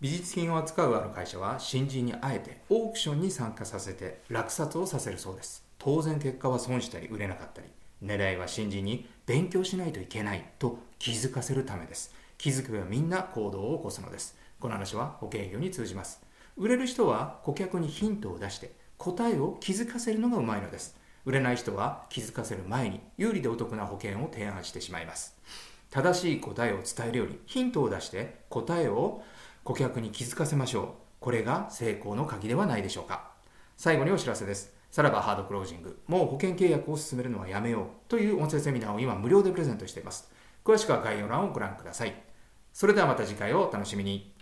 美術品を扱うある会社は新人にあえてオークションに参加させて落札をさせるそうです。当然結果は損したり売れなかったり狙いは新人に勉強しないといけないと気づかせるためです。気づけばみんな行動を起こすのです。この話は保険業に通じます。売れる人は顧客にヒントを出して答えを気づかせるのがうまいのです。売れない人は気づかせる前に有利でお得な保険を提案してしまいます。正しい答えを伝えるよりヒントを出して答えを顧客に気づかせましょう。これが成功の鍵ではないでしょうか。最後にお知らせです。さらばハードクロージング。もう保険契約を進めるのはやめようという音声セミナーを今無料でプレゼントしています。詳しくは概要欄をご覧ください。それではまた次回をお楽しみに。